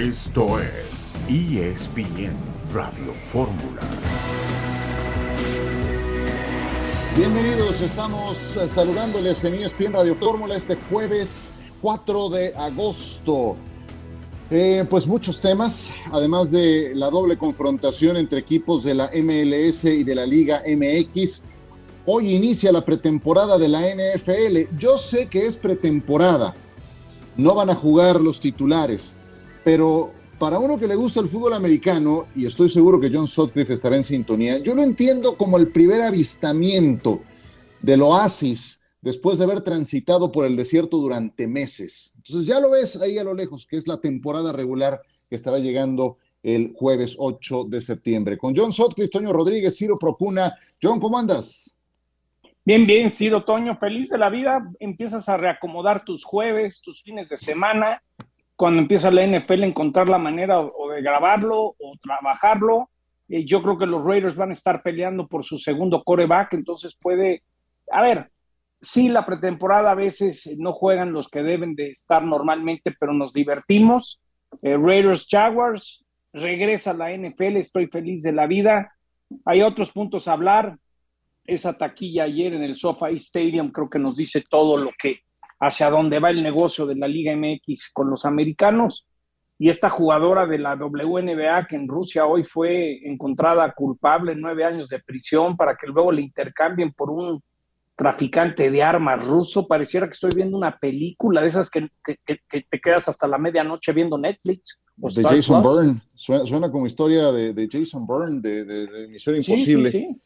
Esto es ESPN Radio Fórmula. Bienvenidos, estamos eh, saludándoles en ESPN Radio Fórmula este jueves 4 de agosto. Eh, pues muchos temas, además de la doble confrontación entre equipos de la MLS y de la Liga MX. Hoy inicia la pretemporada de la NFL. Yo sé que es pretemporada, no van a jugar los titulares, pero para uno que le gusta el fútbol americano, y estoy seguro que John Sutcliffe estará en sintonía, yo lo entiendo como el primer avistamiento del oasis después de haber transitado por el desierto durante meses. Entonces ya lo ves ahí a lo lejos, que es la temporada regular que estará llegando el jueves 8 de septiembre. Con John Sutcliffe, Toño Rodríguez, Ciro Procuna. John, ¿cómo andas? Bien, bien, Ciro Toño, feliz de la vida. Empiezas a reacomodar tus jueves, tus fines de semana. Cuando empieza la NFL, encontrar la manera o de grabarlo o trabajarlo. Yo creo que los Raiders van a estar peleando por su segundo coreback, entonces puede. A ver, sí, la pretemporada a veces no juegan los que deben de estar normalmente, pero nos divertimos. Eh, Raiders Jaguars, regresa a la NFL, estoy feliz de la vida. Hay otros puntos a hablar esa taquilla ayer en el SoFi Stadium creo que nos dice todo lo que hacia dónde va el negocio de la Liga MX con los americanos. Y esta jugadora de la WNBA que en Rusia hoy fue encontrada culpable en nueve años de prisión para que luego le intercambien por un traficante de armas ruso. Pareciera que estoy viendo una película de esas que, te quedas hasta la medianoche viendo Netflix. De Jason Byrne. Suena, como historia de, Jason Byrne, de, de, Misión Imposible. sí, sí.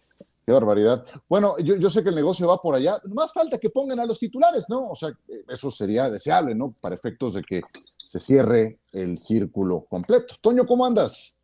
Qué barbaridad. Bueno, yo, sé que el negocio va por allá. Más falta que pongan a los titulares, ¿no? O sea, eso sería deseable, ¿no? Para efectos de que se cierre el círculo completo. Toño, ¿cómo andas?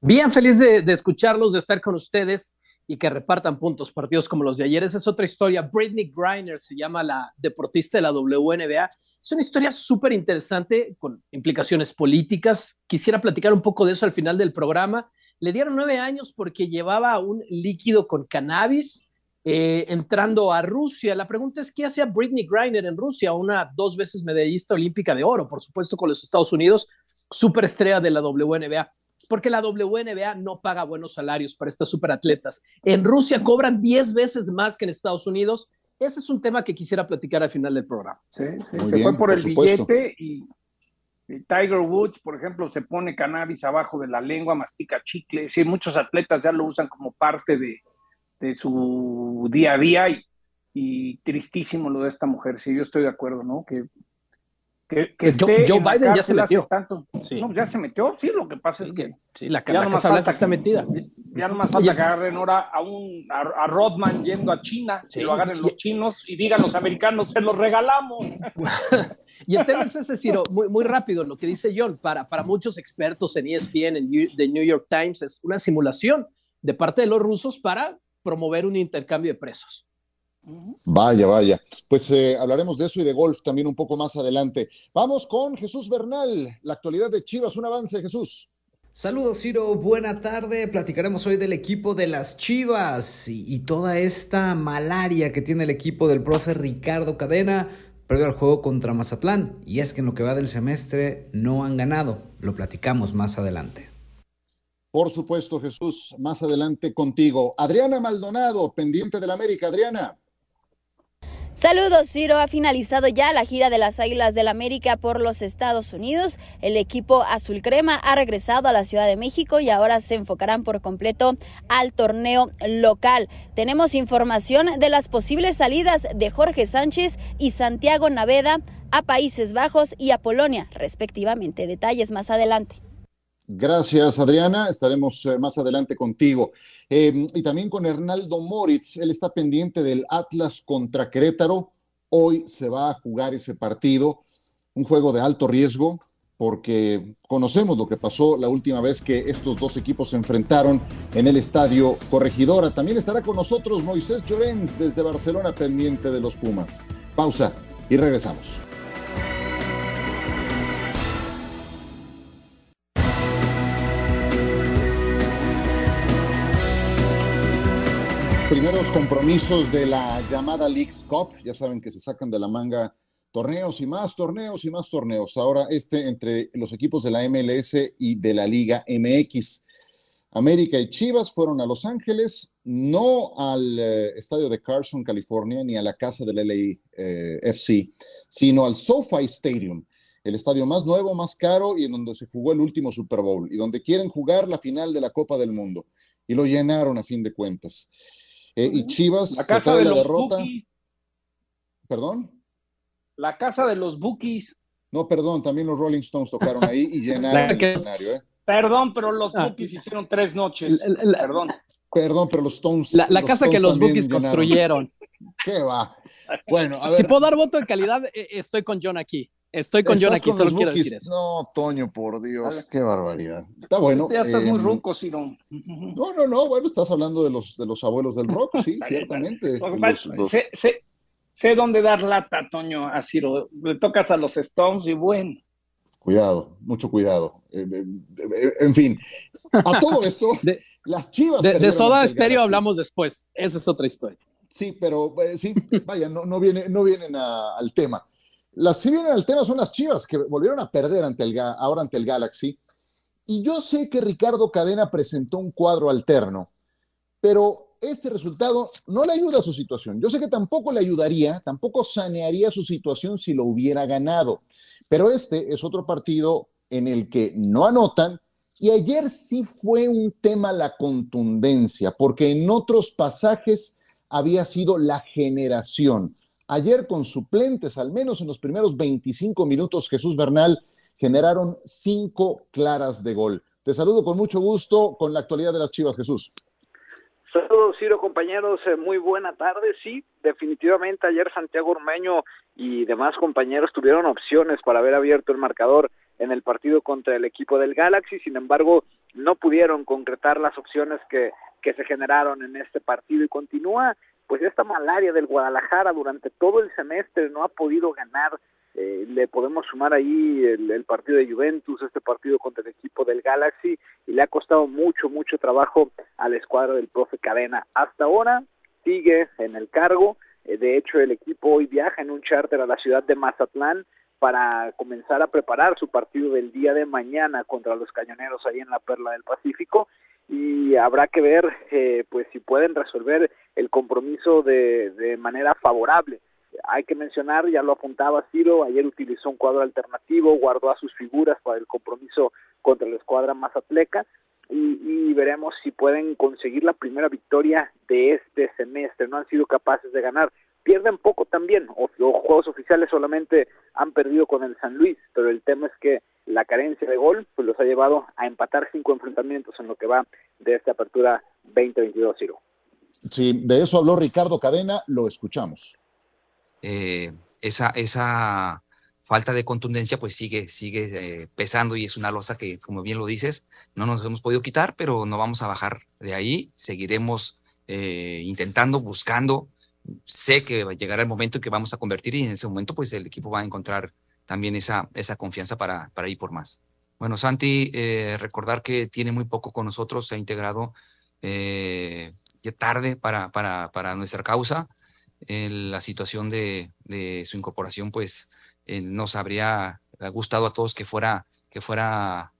Bien, feliz de, escucharlos, de estar con ustedes y que repartan puntos partidos como los de ayer. Esa es otra historia. Britney Griner se llama la deportista de la WNBA. Es una historia súper interesante con implicaciones políticas. Quisiera platicar un poco de eso al final del programa le dieron nueve años porque llevaba un líquido con cannabis eh, entrando a Rusia. La pregunta es, ¿qué hacía Britney Griner en Rusia? Una dos veces medallista olímpica de oro, por supuesto, con los Estados Unidos, superestrella de la WNBA. Porque la WNBA no paga buenos salarios para estas superatletas. En Rusia cobran diez veces más que en Estados Unidos. Ese es un tema que quisiera platicar al final del programa. Sí, se fue por, el billete y Tiger Woods, por ejemplo, se pone cannabis abajo de la lengua, mastica chicle. Sí, muchos atletas ya lo usan como parte de, su día a día y, tristísimo lo de esta mujer. Sí, yo estoy de acuerdo, ¿no? Que, que, Joe, Biden ya se metió. Tanto. No, ya se metió, sí, lo que pasa es que. Sí, la, ya Casa Blanca está metida. Ya no más falta que agarren ahora a, un, a, Rodman yendo a China, y lo agarren los chinos y digan los americanos, se los regalamos. Y el tema es ese, Ciro, muy, muy rápido, lo que dice John, para, para muchos expertos en ESPN, en The New York Times, es una simulación de parte de los rusos para promover un intercambio de presos. Vaya, vaya. Pues eh, hablaremos de eso y de golf también un poco más adelante. Vamos con Jesús Bernal, la actualidad de Chivas. Un avance, Jesús. Saludos Ciro, buena tarde. Platicaremos hoy del equipo de las Chivas y, toda esta malaria que tiene el equipo del profe Ricardo Cadena previo al juego contra Mazatlán. Y es que en lo que va del semestre no han ganado. Lo platicamos más adelante. Por supuesto, Jesús, más adelante contigo. Adriana Maldonado, pendiente del América. Adriana. Saludos, Ciro. Ha finalizado ya la gira de las Águilas del América por los Estados Unidos. El equipo azul crema ha regresado a la Ciudad de México y ahora se enfocarán por completo al torneo local. Tenemos información de las posibles salidas de Jorge Sánchez y Santiago Naveda a Países Bajos y a Polonia, respectivamente. Detalles más adelante. Gracias, Adriana. Estaremos eh, más adelante contigo. Em, y también con Hernaldo Moritz. Él está pendiente del Atlas contra Querétaro. Hoy se va a jugar ese partido, un juego de alto riesgo, porque conocemos lo que pasó la última vez que estos dos equipos se enfrentaron en el estadio Corregidora. También estará con nosotros Moisés Llorens desde Barcelona, pendiente de los Pumas. Pausa y regresamos. Primeros compromisos de la llamada Leagues Cup, ya saben que se sacan de la manga Torneos y más torneos y más torneos. Ahora este entre los equipos de la MLS y de la Liga MX. América y Chivas fueron a Los Ángeles, no al eh, estadio de Carson, California, ni a la casa del LAFC, eh, sino al SoFi Stadium, el estadio más nuevo, más caro y en donde se jugó el último Super Bowl y donde quieren jugar la final de la Copa del Mundo. Y lo llenaron a fin de cuentas. Eh, y Chivas la casa de la los derrota. Bookies. ¿Perdón? La casa de los Bookies. No, perdón, también los Rolling Stones tocaron ahí y llenaron el escenario. ¿eh? Perdón, pero los Ah. Bookies hicieron tres noches. La- la- Perdón. Perdón, pero los Stones. La, la los casa que los Bookies llenaron. construyeron. ¿Qué va? Bueno, a ver. Si puedo dar voto de calidad, eh, estoy con John aquí. Estoy con John ¿estás aquí, con solo quiero Bookies? decir eso. No, Toño, por Dios, A ver. qué barbaridad. Está bueno. ya estás muy eh, ruco, Ciro. No, no, no, bueno, estás hablando de los, de los abuelos del rock, sí, ciertamente. Los- los- sé, sé- sé dónde dar lata, Toño, a Ciro. Le tocas a los Stones y bueno. Cuidado, mucho cuidado. Eh, eh, eh, en fin, a todo esto, De- las chivas. De, Soda Stereo hablamos después. Esa es otra historia. Sí, pero eh, sí, vaya, no, no, viene, no vienen a- al tema. Las que vienen al tema son las chivas que volvieron a perder ante el, ahora ante el Galaxy. Y yo sé que Ricardo Cadena presentó un cuadro alterno, pero este resultado no le ayuda a su situación. Yo sé que tampoco le ayudaría, tampoco sanearía su situación si lo hubiera ganado. Pero este es otro partido en el que no anotan y ayer sí fue un tema la contundencia, porque en otros pasajes había sido la generación. Ayer con suplentes, al menos en los primeros 25 minutos, Jesús Bernal generaron cinco claras de gol. Te saludo con mucho gusto con la actualidad de las Chivas, Jesús. Saludos, Ciro, compañeros. eh, Muy buena tarde. Sí, definitivamente ayer Santiago Ormeño y demás compañeros tuvieron opciones para haber abierto el marcador en el partido contra el equipo del Galaxy. Sin embargo, no pudieron concretar las opciones que, que se generaron en este partido y continúa pues esta malaria del Guadalajara durante todo el semestre no ha podido ganar. Eh, le podemos sumar ahí el, el, partido de Juventus, este partido contra el equipo del Galaxy, y le ha costado mucho, mucho trabajo a la escuadra del profe Cadena. Hasta ahora sigue en el cargo, eh, de hecho el equipo hoy viaja en un charter a la ciudad de Mazatlán para comenzar a preparar su partido del día de mañana contra los cañoneros ahí en la Perla del Pacífico y habrá que ver eh, pues si pueden resolver el compromiso de, de manera favorable hay que mencionar, ya lo apuntaba Ciro, ayer utilizó un cuadro alternativo, guardó a sus figuras para el compromiso contra la escuadra Mazatleca y, y, veremos si pueden conseguir la primera victoria de este semestre. No han sido capaces de ganar. Pierden poco también, o los juegos oficiales solamente han perdido con el San Luis, pero el tema es que la carencia de gol pues los ha llevado a empatar cinco enfrentamientos en lo que va de esta apertura 2022, Ciro. Sí, de eso habló Ricardo Cadena, lo escuchamos eh, esa, esa falta de contundencia pues sigue, sigue eh, pesando y es una losa que, como bien lo dices, no nos hemos podido quitar, pero no vamos a bajar de ahí, seguiremos eh, intentando, buscando. Sé que llegará el momento en que vamos a convertir y en ese momento pues el equipo va a encontrar también esa, esa confianza para, para ir por más. Bueno, Santi, eh, recordar que tiene muy poco con nosotros, se ha integrado eh, ya tarde para, para, para nuestra causa la situación de, de, su incorporación, pues eh, nos habría gustado a todos que fuera, que fuera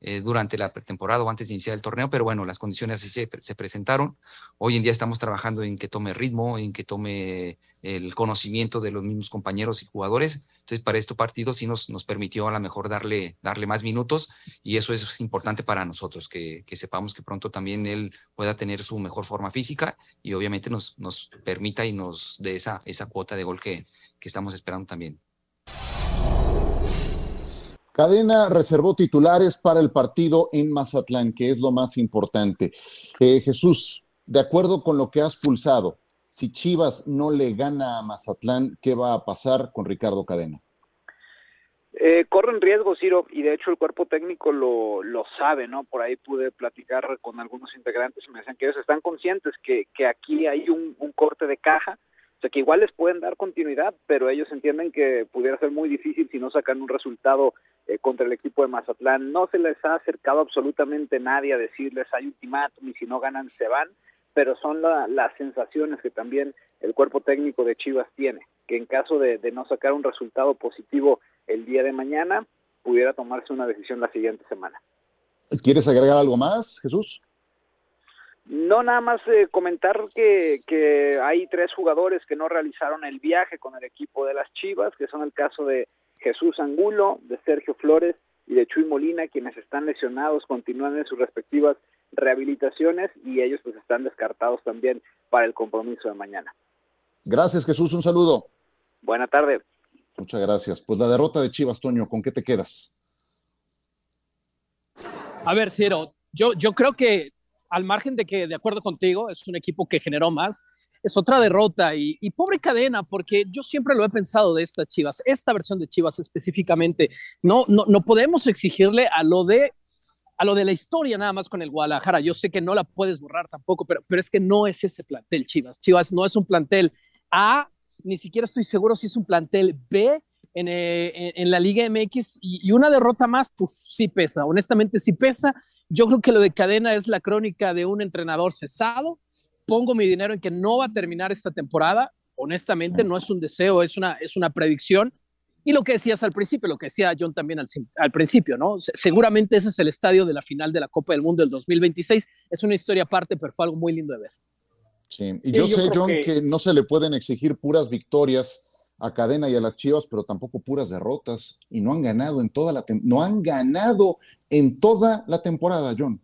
eh, durante la pretemporada o antes de iniciar el torneo, pero bueno, las condiciones así se, se, presentaron. Hoy en día estamos trabajando en que tome ritmo, en que tome el conocimiento de los mismos compañeros y jugadores. Entonces, para este partido sí nos, nos permitió a lo mejor darle, darle más minutos y eso es importante para nosotros, que, que sepamos que pronto también él pueda tener su mejor forma física y obviamente nos, nos permita y nos dé esa, esa cuota de gol que, que estamos esperando también. Cadena reservó titulares para el partido en Mazatlán, que es lo más importante. Eh, Jesús, de acuerdo con lo que has pulsado, si Chivas no le gana a Mazatlán, ¿qué va a pasar con Ricardo Cadena? Eh, corren riesgo, Ciro, y de hecho el cuerpo técnico lo, lo sabe, ¿no? Por ahí pude platicar con algunos integrantes y me decían que ellos están conscientes que, que aquí hay un, un corte de caja, o sea que igual les pueden dar continuidad, pero ellos entienden que pudiera ser muy difícil si no sacan un resultado eh, contra el equipo de Mazatlán. No se les ha acercado absolutamente nadie a decirles hay ultimátum y si no ganan se van, pero son las sensaciones que también el cuerpo técnico de Chivas tiene, que en caso de, no sacar un resultado positivo el día de mañana, pudiera tomarse una decisión la siguiente semana. ¿Quieres agregar algo más, Jesús? No, nada más eh, comentar que, que hay tres jugadores que no realizaron el viaje con el equipo de las Chivas, que son el caso de Jesús Angulo, de Sergio Flores y de Chuy Molina, quienes están lesionados, continúan en sus respectivas rehabilitaciones y ellos pues están descartados también para el compromiso de mañana. Gracias Jesús, un saludo. Buena tarde. Muchas gracias. Pues la derrota de Chivas, Toño, ¿con qué te quedas? A ver, Ciro, yo, yo creo que al margen de que, de acuerdo contigo, es un equipo que generó más, es otra derrota y, pobre cadena, porque yo siempre lo he pensado de estas Chivas, esta versión de Chivas específicamente, no, no, no podemos exigirle a lo de a lo de la historia nada más con el Guadalajara. Yo sé que no la puedes borrar tampoco, pero, pero es que no es ese plantel, Chivas. Chivas no es un plantel A, ni siquiera estoy seguro si es un plantel B en, eh, en, la Liga MX y, una derrota más, pues sí pesa, honestamente sí pesa. Yo creo que lo de cadena es la crónica de un entrenador cesado. Pongo mi dinero en que no va a terminar esta temporada. Honestamente, no es un deseo, es una, es una predicción. Y lo que decías al principio, lo que decía John también al, al, principio, ¿no? Seguramente ese es el estadio de la final de la Copa del Mundo del 2026. Es una historia aparte, pero fue algo muy lindo de ver. Sí, y yo, sé, John, que... no se le pueden exigir puras victorias a Cadena y a las Chivas, pero tampoco puras derrotas. Y no han ganado en toda la no han ganado en toda la temporada, John.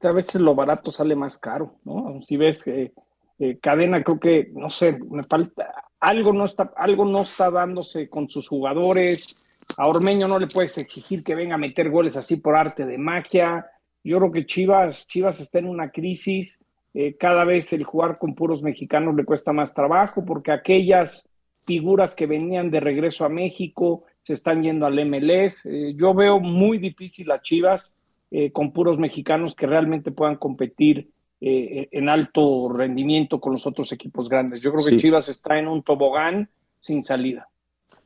A veces lo barato sale más caro, ¿no? Si ves que eh, Cadena, creo que, no sé, me falta, algo no está, algo no está dándose con sus jugadores. A Ormeño no le puedes exigir que venga a meter goles así por arte de magia. Yo creo que Chivas, Chivas está en una crisis. Eh, cada vez el jugar con puros mexicanos le cuesta más trabajo porque aquellas figuras que venían de regreso a México se están yendo al MLS. Eh, yo veo muy difícil a Chivas eh, con puros mexicanos que realmente puedan competir eh, en alto rendimiento con los otros equipos grandes. Yo creo que Chivas está en un tobogán sin salida.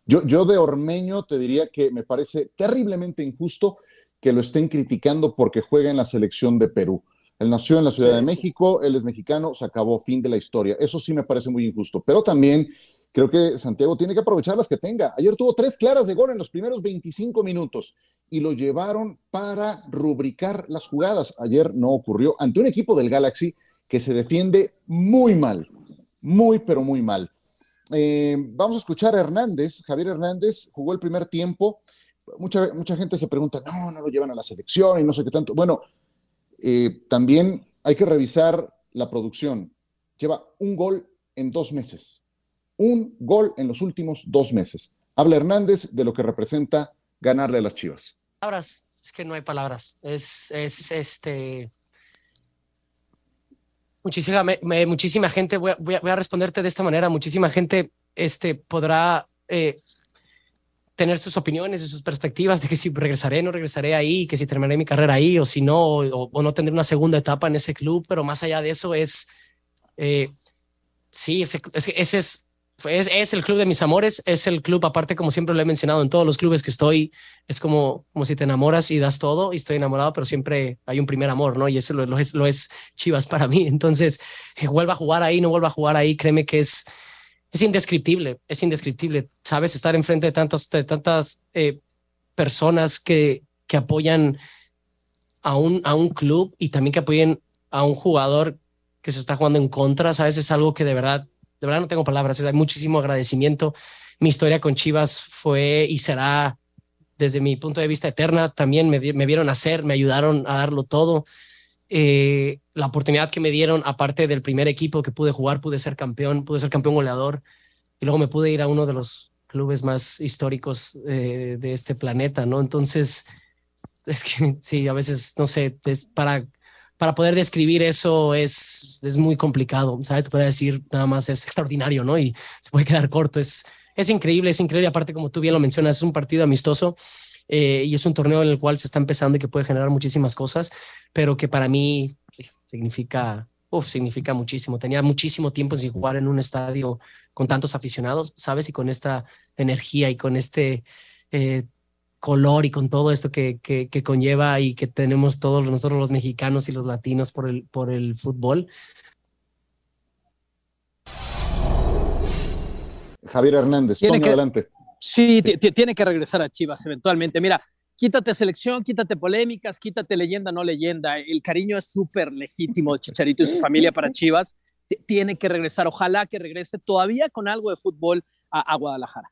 Yo, yo de Ormeño te diría que me parece terriblemente injusto que lo estén criticando porque juega en la selección de Perú. Él nació en la Ciudad de México, él es mexicano, se acabó, fin de la historia. Eso sí me parece muy injusto. Pero también creo que Santiago tiene que aprovechar las que tenga. Ayer tuvo tres claras de gol en los primeros 25 minutos y lo llevaron para rubricar las jugadas. Ayer no ocurrió ante un equipo del Galaxy que se defiende muy mal, muy, pero muy mal. Eh, vamos a escuchar a Hernández. Javier Hernández jugó el primer tiempo. Mucha, mucha gente se pregunta, no, no lo llevan a la selección y no sé qué tanto. Bueno, eh, también hay que revisar la producción. Lleva un gol en dos meses. Un gol en los últimos dos meses. Habla Hernández de lo que representa ganarle a las Chivas palabras, es que no hay palabras. Es, es este. Muchísima, muchísima gente, voy a, responderte de esta manera, muchísima gente este, podrá eh, tener sus opiniones y sus perspectivas de que si regresaré, no regresaré ahí, que si terminaré mi carrera ahí o si no, o, no tendré una segunda etapa en ese club, pero más allá de eso es, eh, sí, ese es es, es, el club de mis amores, es el club, aparte como siempre lo he mencionado en todos los clubes que estoy, es como, como si te enamoras y das todo y estoy enamorado, pero siempre hay un primer amor, ¿no? Y eso lo, es, lo es Chivas para mí. Entonces, eh, vuelva a jugar ahí, no vuelva a jugar ahí, créeme que es, es indescriptible, es indescriptible, ¿sabes? Estar enfrente de tantas, de tantas eh, personas que, que apoyan a un, a un club y también que apoyen a un jugador que se está jugando en contra, ¿sabes? Es algo que de verdad de verdad no tengo palabras, hay muchísimo agradecimiento. Mi historia con Chivas fue y será desde mi punto de vista eterna. También me, me vieron hacer, me ayudaron a darlo todo. Eh, la oportunidad que me dieron, aparte del primer equipo que pude jugar, pude ser campeón, pude ser campeón goleador y luego me pude ir a uno de los clubes más históricos eh, de este planeta, ¿no? Entonces, es que sí, a veces, no sé, es para para poder describir eso es, es muy complicado, ¿sabes? Te puede decir nada más es extraordinario, ¿no? Y se puede quedar corto. Es, es increíble, es increíble. Aparte, como tú bien lo mencionas, es un partido amistoso eh, y es un torneo en el cual se está empezando y que puede generar muchísimas cosas, pero que para mí significa, uf, significa muchísimo. Tenía muchísimo tiempo sin jugar en un estadio con tantos aficionados, ¿sabes? Y con esta energía y con este... Eh, color y con todo esto que, que, que, conlleva y que tenemos todos nosotros los mexicanos y los latinos por el, por el fútbol. Javier Hernández, tiene que, adelante. Sí, tiene que regresar a Chivas eventualmente. Mira, quítate selección, quítate polémicas, quítate leyenda, no leyenda. El cariño es súper legítimo de Chicharito y su familia para Chivas. Tiene que regresar. Ojalá que regrese todavía con algo de fútbol a, Guadalajara.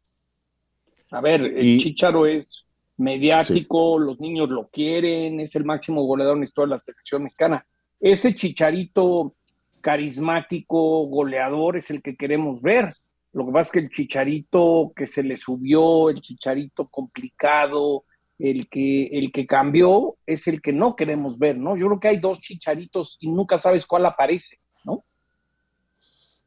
A ver, el Chicharo es mediático, los niños lo quieren, es el máximo goleador en toda la selección mexicana. Ese Chicharito carismático, goleador, es el que queremos ver. Lo que pasa es que el chicharito que se le subió, el chicharito complicado, el que, el que cambió, es el que no queremos ver, ¿no? Yo creo que hay dos chicharitos y nunca sabes cuál aparece, ¿no?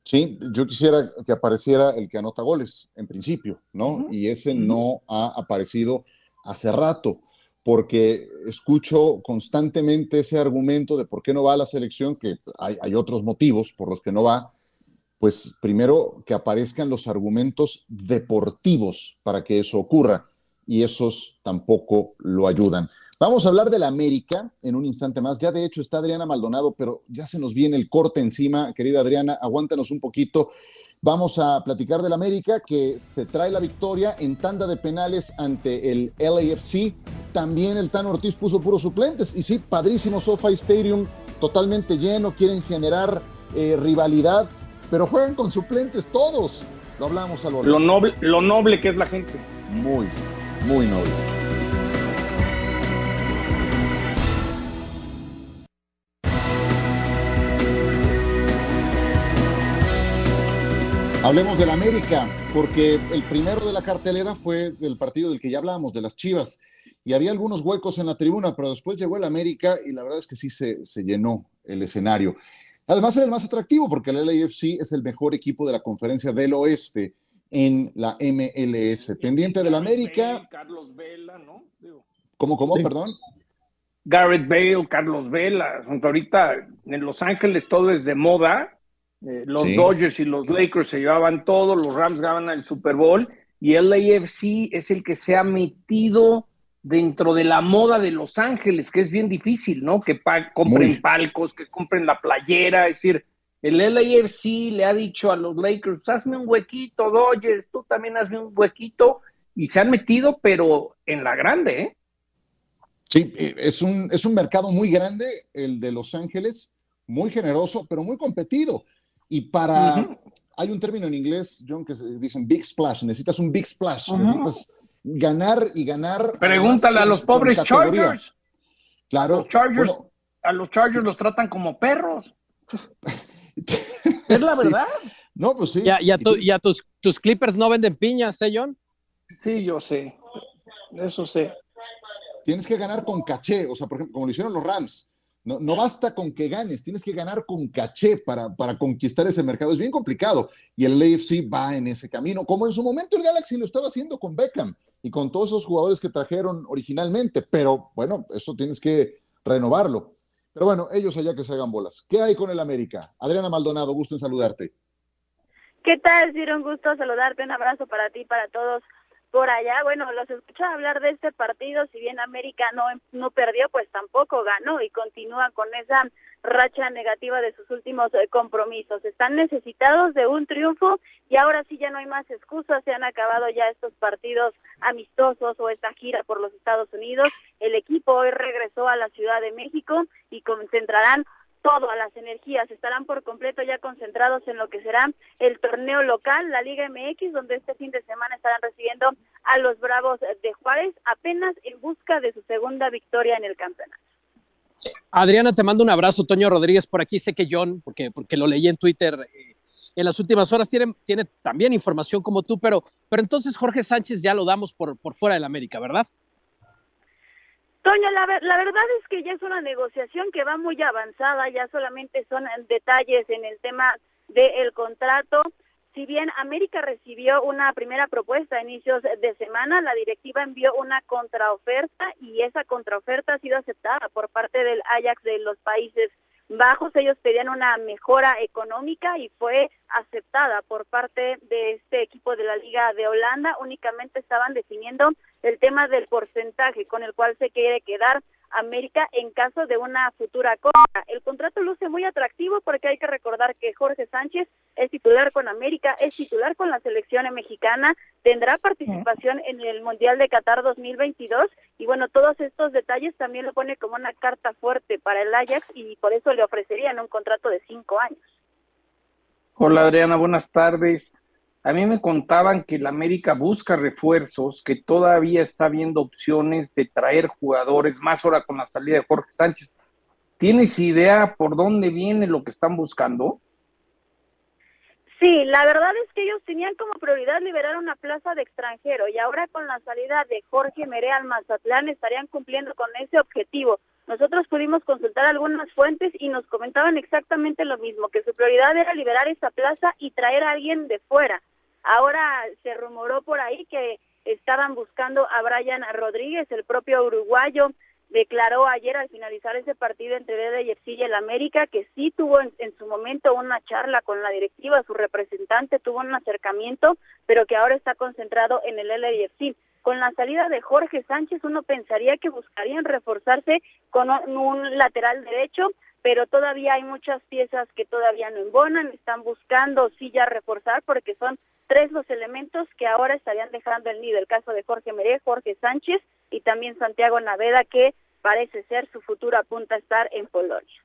Sí, yo quisiera que apareciera el que anota goles, en principio, ¿no? Y ese no ha aparecido hace rato, porque escucho constantemente ese argumento de por qué no va a la selección, que hay, hay otros motivos por los que no va, pues primero que aparezcan los argumentos deportivos para que eso ocurra y esos tampoco lo ayudan. Vamos a hablar de la América en un instante más. Ya de hecho está Adriana Maldonado, pero ya se nos viene el corte encima. Querida Adriana, aguántanos un poquito. Vamos a platicar del América que se trae la victoria en tanda de penales ante el LAFC. También el Tano Ortiz puso puros suplentes. Y sí, padrísimo SoFi Stadium, totalmente lleno. Quieren generar eh, rivalidad pero juegan con suplentes todos. Lo hablamos a lo Lo noble, lo noble que es la gente. Muy, muy noble. Hablemos del América, porque el primero de la cartelera fue del partido del que ya hablábamos, de las Chivas, y había algunos huecos en la tribuna, pero después llegó el América y la verdad es que sí se, se llenó el escenario. Además, es el más atractivo porque el LAFC es el mejor equipo de la conferencia del oeste en la MLS. Pendiente del América. Carlos Vela, ¿no? ¿Cómo, cómo, perdón? Garrett Bale, Carlos Vela. Ahorita en Los Ángeles todo es de moda. Eh, los Dodgers y los Lakers se llevaban todo, los Rams ganan el Super Bowl y el LAFC es el que se ha metido dentro de la moda de Los Ángeles, que es bien difícil, ¿no? Que compren palcos, que compren la playera, es decir, el LAFC le ha dicho a los Lakers, hazme un huequito, Dodgers, tú también hazme un huequito, y se han metido, pero en la grande, ¿eh? Sí, eh, es un, es un mercado muy grande, el de Los Ángeles, muy generoso, pero muy competido. Y para, hay un término en inglés, John, que dicen big splash, necesitas un big splash, necesitas ganar y ganar. Pregúntale a los pobres Chargers. Claro. Los Chargers, a los Chargers los tratan como perros. es la verdad. No, pues sí. Ya, ya, ya tus, tus, Clippers no venden piñas, ¿eh, John? Sí, yo sé. Eso sé. Tienes que ganar con caché, o sea, por ejemplo, como lo hicieron los Rams. No, no, basta con que ganes, tienes que ganar con caché para, para conquistar ese mercado. Es bien complicado y el AFC va en ese camino, como en su momento el Galaxy lo estaba haciendo con Beckham y con todos esos jugadores que trajeron originalmente, pero bueno, eso tienes que renovarlo. Pero bueno, ellos allá que se hagan bolas. ¿Qué hay con el América? Adriana Maldonado, gusto en saludarte. ¿Qué tal, Ciro? Un gusto saludarte, un abrazo para ti, para todos por allá. Bueno, los escucho hablar de este partido, si bien América no, no perdió, pues tampoco ganó y continúa con esa racha negativa de sus últimos eh, compromisos. Están necesitados de un triunfo y ahora sí ya no hay más excusas, se han acabado ya estos partidos amistosos o esta gira por los Estados Unidos. El equipo hoy regresó a la Ciudad de México y concentrarán todas las energías estarán por completo ya concentrados en lo que será el torneo local, la Liga MX, donde este fin de semana estarán recibiendo a los Bravos de Juárez, apenas en busca de su segunda victoria en el campeonato. Adriana, te mando un abrazo. Toño Rodríguez por aquí. Sé que John, porque, porque lo leí en Twitter eh, en las últimas horas, tiene, tiene también información como tú, pero, pero entonces Jorge Sánchez ya lo damos por, por fuera del América, ¿verdad? Toño, la, verdad es que ya es una negociación que va muy avanzada, ya solamente son detalles en el tema del contrato. Si bien América recibió una primera propuesta a inicios de semana, la directiva envió una contraoferta y esa contraoferta ha sido aceptada por parte del Ajax de los Países Bajos. Ellos pedían una mejora económica y fue aceptada por parte de este equipo de la Liga de Holanda. Únicamente estaban definiendo el tema del porcentaje con el cual se quiere quedar América en caso de una futura compra. El contrato luce muy atractivo porque hay que recordar que Jorge Sánchez es titular con América, es titular con la selección mexicana, tendrá participación en el Mundial de Qatar 2022 y bueno, todos estos detalles también lo pone como una carta fuerte para el Ajax y por eso le ofrecerían un contrato de cinco años. Hola Adriana, buenas tardes. A mí me contaban que el América busca refuerzos, que todavía está viendo opciones de traer jugadores, más ahora con la salida de Jorge Sánchez. ¿Tienes idea por dónde viene lo que están buscando? Sí, la verdad es que ellos tenían como prioridad liberar una plaza de extranjero y ahora con la salida de Jorge Mere al Mazatlán estarían cumpliendo con ese objetivo. Nosotros pudimos consultar algunas fuentes y nos comentaban exactamente lo mismo, que su prioridad era liberar esa plaza y traer a alguien de fuera. Ahora se rumoró por ahí que estaban buscando a Brian Rodríguez, el propio uruguayo, declaró ayer al finalizar ese partido entre LAFC y el América que sí tuvo en, su momento una charla con la directiva, su representante tuvo un acercamiento, pero que ahora está concentrado en el LAFC. Con la salida de Jorge Sánchez uno pensaría que buscarían reforzarse con un lateral derecho, pero todavía hay muchas piezas que todavía no embonan, están buscando sí ya reforzar porque son tres los elementos que ahora estarían dejando el nido, el caso de Jorge Meré, Jorge Sánchez y también Santiago Naveda, que parece ser su futuro apunta a estar en Polonia.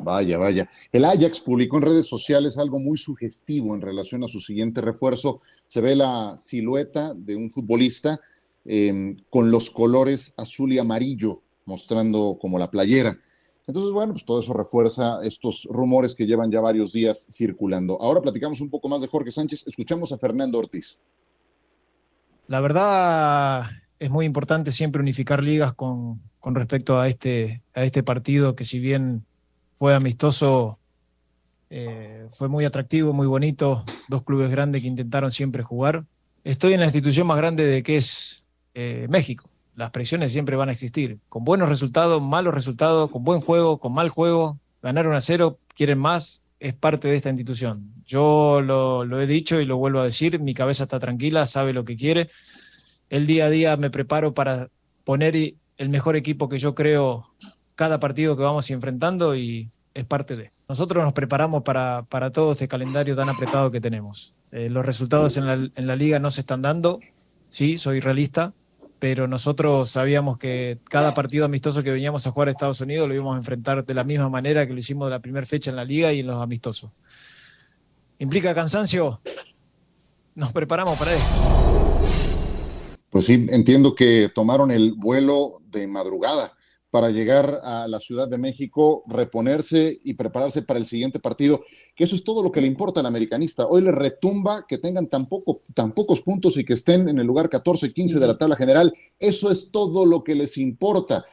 Vaya, vaya. El Ajax publicó en redes sociales algo muy sugestivo en relación a su siguiente refuerzo. Se ve la silueta de un futbolista eh, con los colores azul y amarillo, mostrando como la playera. Entonces, bueno, pues todo eso refuerza estos rumores que llevan ya varios días circulando. Ahora platicamos un poco más de Jorge Sánchez. Escuchamos a Fernando Ortiz. La verdad es muy importante siempre unificar ligas con, con respecto a este, a este partido que si bien fue amistoso, eh, fue muy atractivo, muy bonito. Dos clubes grandes que intentaron siempre jugar. Estoy en la institución más grande de que es eh, México las presiones siempre van a existir. Con buenos resultados, malos resultados, con buen juego, con mal juego, ganaron a cero, quieren más, es parte de esta institución. Yo lo, he dicho y lo vuelvo a decir, mi cabeza está tranquila, sabe lo que quiere. El día a día me preparo para poner el mejor equipo que yo creo cada partido que vamos enfrentando y es parte de. Nosotros nos preparamos para, para todo este calendario tan apretado que tenemos. Eh, los resultados en la, en la liga no se están dando, sí, soy realista, pero nosotros sabíamos que cada partido amistoso que veníamos a jugar a Estados Unidos lo íbamos a enfrentar de la misma manera que lo hicimos de la primera fecha en la liga y en los amistosos. ¿Implica cansancio? Nos preparamos para eso. Pues sí, entiendo que tomaron el vuelo de madrugada para llegar a la Ciudad de México, reponerse y prepararse para el siguiente partido, que eso es todo lo que le importa al americanista. Hoy le retumba que tengan tan, poco, tan pocos puntos y que estén en el lugar 14-15 de la tabla general. Eso es todo lo que les importa.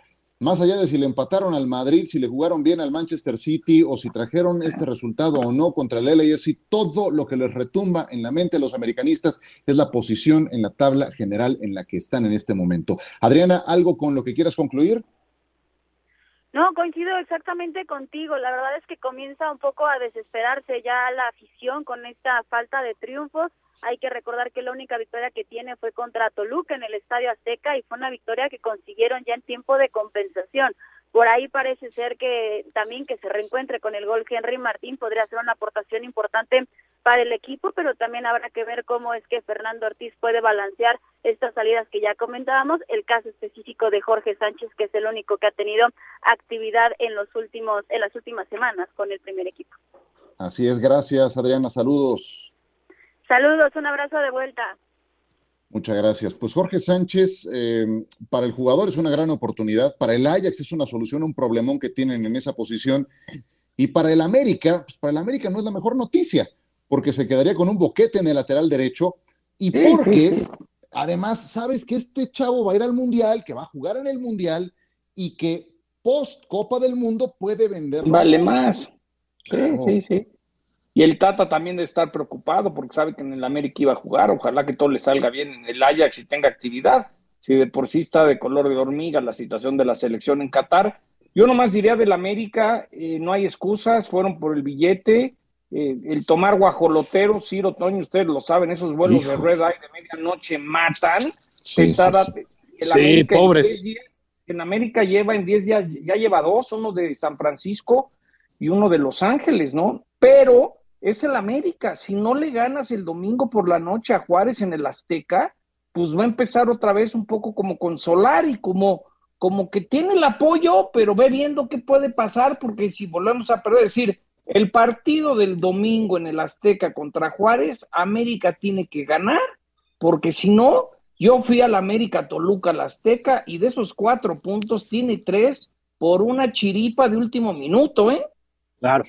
Más allá de si le empataron al Madrid, si le jugaron bien al Manchester City o si trajeron este resultado o no contra el LAFC, todo lo que les retumba en la mente a los americanistas es la posición en la tabla general en la que están en este momento. Adriana, ¿algo con lo que quieras concluir? No, coincido exactamente contigo. La verdad es que comienza un poco a desesperarse ya la afición con esta falta de triunfos. Hay que recordar que la única victoria que tiene fue contra Toluca en el Estadio Azteca y fue una victoria que consiguieron ya en tiempo de compensación. Por ahí parece ser que también que se reencuentre con el gol Henry Martín podría ser una aportación importante para el equipo, pero también habrá que ver cómo es que Fernando Ortiz puede balancear estas salidas que ya comentábamos, el caso específico de Jorge Sánchez, que es el único que ha tenido actividad en los últimos en las últimas semanas con el primer equipo. Así es, gracias Adriana, saludos. Saludos, un abrazo de vuelta. Muchas gracias. Pues Jorge Sánchez, eh, para el jugador es una gran oportunidad, para el Ajax es una solución un problemón que tienen en esa posición, y para el América, pues para el América no es la mejor noticia, porque se quedaría con un boquete en el lateral derecho, y porque además sabes que este chavo va a ir al Mundial, que va a jugar en el Mundial, y que post Copa del Mundo puede vender. Vale más. Sí, sí, sí. Y el Tata también debe estar preocupado porque sabe que en el América iba a jugar. Ojalá que todo le salga bien en el Ajax y tenga actividad. Si de por sí está de color de hormiga la situación de la selección en Qatar. Yo nomás diría del América, eh, no hay excusas, fueron por el billete. Eh, el tomar guajolotero, Ciro, Toño, ustedes lo saben, esos vuelos de Red Eye de medianoche matan. Sí, pobres. En, América lleva en 10 días, ya lleva dos, uno de San Francisco y uno de Los Ángeles, ¿no? Pero es el América. Si no le ganas el domingo por la noche a Juárez en el Azteca, pues va a empezar otra vez un poco como consolar y como, como que tiene el apoyo, pero ve viendo qué puede pasar, porque si volvemos a perder, decir, el partido del domingo en el Azteca contra Juárez, América tiene que ganar, porque si no, yo fui al América Toluca, al Azteca, y de esos cuatro puntos tiene tres por una chiripa de último minuto, ¿eh? Claro.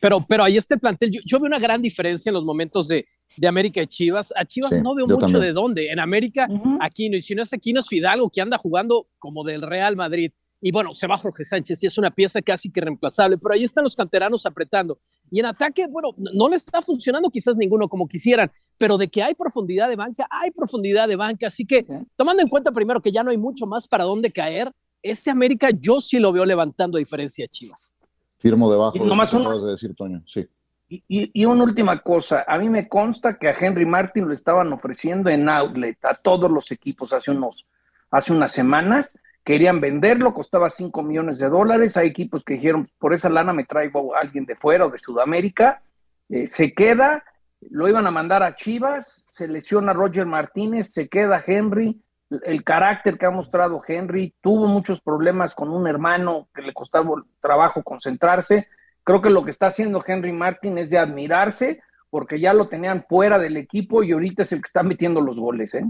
Pero, pero ahí este plantel, yo, veo una gran diferencia en los momentos de, de América y Chivas. A Chivas no veo mucho de dónde. En América, aquí no, y si no es aquí, no es Fidalgo, que anda jugando como del Real Madrid. Y bueno, se va Jorge Sánchez y es una pieza casi que reemplazable, pero ahí están los canteranos apretando. Y en ataque, bueno, no le está funcionando quizás ninguno como quisieran, pero de que hay profundidad de banca, hay profundidad de banca. Así que tomando en cuenta primero que ya no hay mucho más para dónde caer, este América yo sí lo veo levantando a diferencia de Chivas. Firmo debajo de lo que acabas de decir, Toño. Sí. Y, y, una última cosa, a mí me consta que a Henry Martin lo estaban ofreciendo en outlet a todos los equipos hace unos, hace unas semanas querían venderlo, costaba 5 millones de dólares, hay equipos que dijeron, por esa lana me traigo a alguien de fuera o de Sudamérica, eh, se queda, lo iban a mandar a Chivas, se lesiona Roger Martínez, se queda Henry, el carácter que ha mostrado Henry, tuvo muchos problemas con un hermano que le costaba trabajo concentrarse, creo que lo que está haciendo Henry Martin es de admirarse, porque ya lo tenían fuera del equipo y ahorita es el que está metiendo los goles, ¿eh?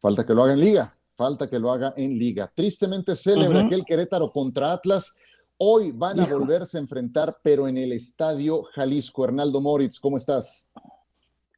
Falta que lo haga en liga. Falta que lo haga en liga. Tristemente célebre aquel Querétaro contra Atlas. Hoy van a volverse a enfrentar, pero en el Estadio Jalisco. Hernaldo Moritz, ¿cómo estás?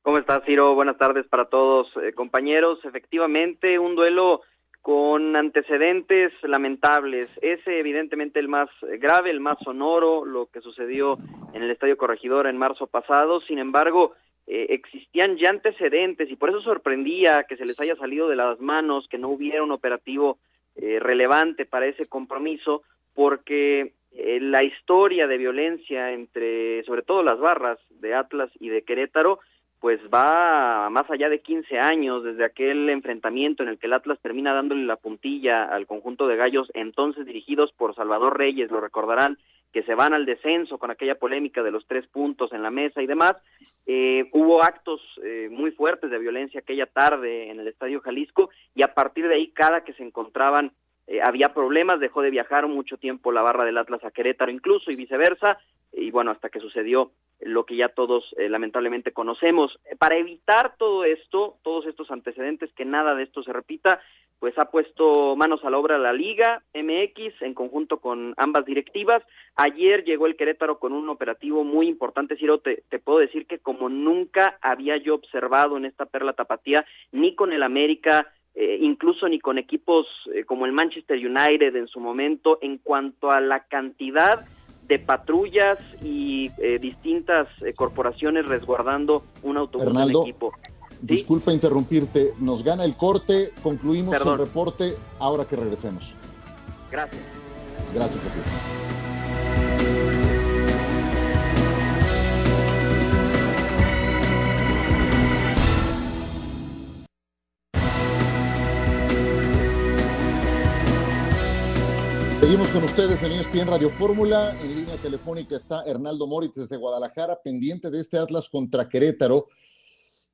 ¿Cómo estás, Ciro? Buenas tardes para todos, eh, compañeros. Efectivamente, un duelo con antecedentes lamentables. Ese, evidentemente, el más grave, el más sonoro, lo que sucedió en el Estadio Corregidor en marzo pasado. Sin embargo, eh, existían ya antecedentes y por eso sorprendía que se les haya salido de las manos, que no hubiera un operativo eh, relevante para ese compromiso, porque eh, la historia de violencia entre, sobre todo las barras de Atlas y de Querétaro, pues va más allá de 15 años desde aquel enfrentamiento en el que el Atlas termina dándole la puntilla al conjunto de gallos entonces dirigidos por Salvador Reyes, lo recordarán, que se van al descenso con aquella polémica de los tres puntos en la mesa y demás. Eh, hubo actos eh, muy fuertes de violencia aquella tarde en el Estadio Jalisco y a partir de ahí cada que se encontraban eh, había problemas, dejó de viajar mucho tiempo la barra del Atlas a Querétaro incluso y viceversa, y bueno, hasta que sucedió lo que ya todos lamentablemente conocemos. Para evitar todo esto, todos estos antecedentes, que nada de esto se repita, pues ha puesto manos a la obra la Liga MX en conjunto con ambas directivas. Ayer llegó el Querétaro con un operativo muy importante, Ciro, te, te puedo decir que como nunca había yo observado en esta perla tapatía, ni con el América, eh, incluso ni con equipos eh, como el Manchester United en su momento, en cuanto a la cantidad de patrullas y eh, distintas corporaciones resguardando un autobús equipo. Disculpa interrumpirte, nos gana el corte, concluimos el reporte ahora que regresemos. Gracias. Gracias a ti. Seguimos con ustedes en ESPN Radio Fórmula. En línea telefónica está Hernaldo Moritz desde Guadalajara, pendiente de este Atlas contra Querétaro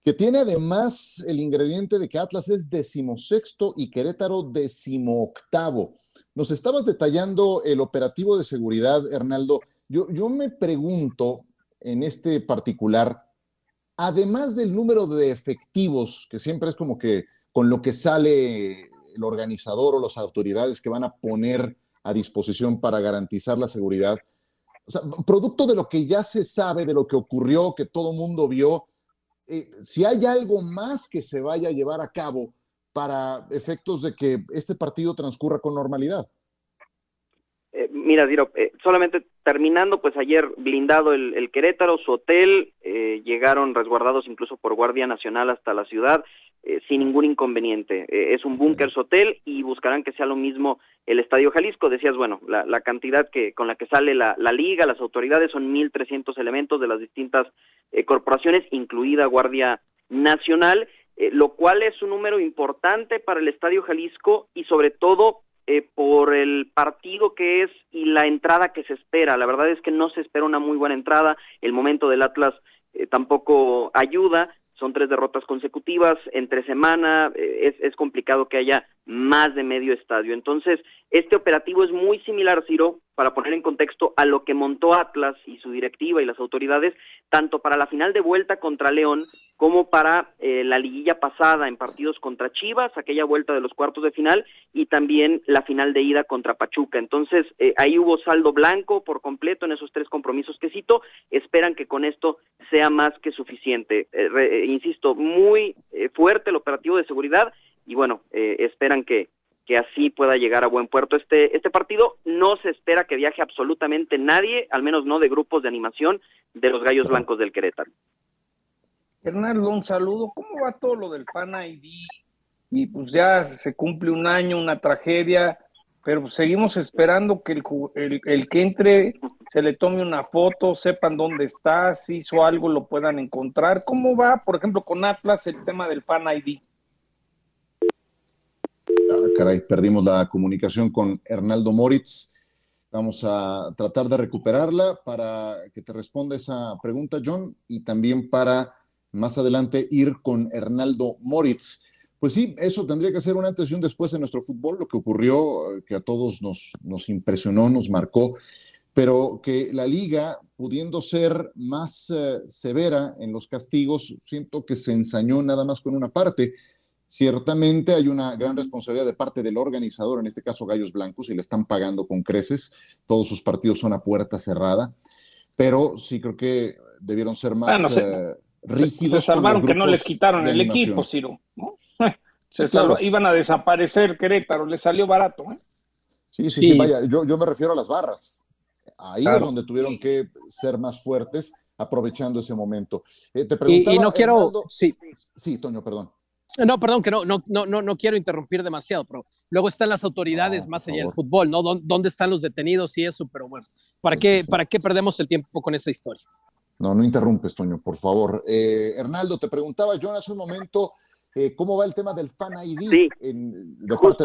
que tiene además el ingrediente de que Atlas es decimosexto y Querétaro decimoctavo. Nos estabas detallando el operativo de seguridad, Hernaldo. Yo, yo me pregunto en este particular, además del número de efectivos, que siempre es como que con lo que sale el organizador o las autoridades que van a poner a disposición para garantizar la seguridad, o sea, producto de lo que ya se sabe, de lo que ocurrió, que todo mundo vio, eh, si hay algo más que se vaya a llevar a cabo para efectos de que este partido transcurra con normalidad. Eh, mira, Diro, eh, solamente terminando, pues ayer blindado el, Querétaro, su hotel, llegaron resguardados incluso por Guardia Nacional hasta la ciudad. Eh, sin ningún inconveniente. Eh, es un Bunkers Hotel y buscarán que sea lo mismo el Estadio Jalisco. Decías, bueno, la, cantidad que con la que sale la, liga, las autoridades son 1.300 elementos de las distintas eh, corporaciones, incluida Guardia Nacional, lo cual es un número importante para el Estadio Jalisco y sobre todo por el partido que es y la entrada que se espera. La verdad es que no se espera una muy buena entrada. El momento del Atlas tampoco ayuda son tres derrotas consecutivas, entre semana eh, es, es, complicado que haya más de medio estadio. Entonces, este operativo es muy similar, Ciro, para poner en contexto a lo que montó Atlas y su directiva y las autoridades, tanto para la final de vuelta contra León como para eh, la liguilla pasada en partidos contra Chivas, aquella vuelta de los cuartos de final, y también la final de ida contra Pachuca. Entonces, eh, ahí hubo saldo blanco por completo en esos tres compromisos que cito. Esperan que con esto sea más que suficiente. Eh, insisto, muy fuerte el operativo de seguridad y bueno, esperan que, que así pueda llegar a buen puerto este, este partido. No se espera que viaje absolutamente nadie, al menos no de grupos de animación de los Gallos Blancos del Querétaro. Hernando, un saludo. ¿Cómo va todo lo del Fan ID? Y pues ya se cumple un año, una tragedia, pero pues seguimos esperando que el, el, que entre se le tome una foto, sepan dónde está, si hizo algo, lo puedan encontrar. ¿Cómo va, por ejemplo, con Atlas el tema del Fan ID? Ah, caray, perdimos la comunicación con Hernaldo Moritz. Vamos a tratar de recuperarla para que te responda esa pregunta, John, y también para más adelante ir con Hernaldo Moritz. Pues sí, eso tendría que ser un antes y un después en nuestro fútbol, lo que ocurrió, que a todos nos, nos impresionó, nos marcó, pero que la liga, pudiendo ser más eh, severa en los castigos, siento que se ensañó nada más con una parte. Ciertamente hay una gran responsabilidad de parte del organizador, en este caso Gallos Blancos, y le están pagando con creces. Todos sus partidos son a puerta cerrada, pero sí creo que debieron ser más eh, rígidos. Se salvaron que no les quitaron el equipo, Ciro. Se Iban a desaparecer Querétaro, les salió barato. ¿eh? Sí, sí, sí, vaya, yo, me refiero a las barras. Ahí es donde tuvieron que ser más fuertes aprovechando ese momento. Eh, te preguntaba, y, no quiero, sí. Sí, Toño, perdón. No, perdón, que no, no, no, no, quiero interrumpir demasiado, pero luego están las autoridades más allá del fútbol, ¿no? ¿Dónde están los detenidos y eso? Pero bueno, ¿para, qué, ¿para qué perdemos el tiempo con esa historia? No, no interrumpes, Toño, por favor. Eh, Hernaldo, te preguntaba yo hace un momento eh, cómo va el tema del Fan ID sí, de parte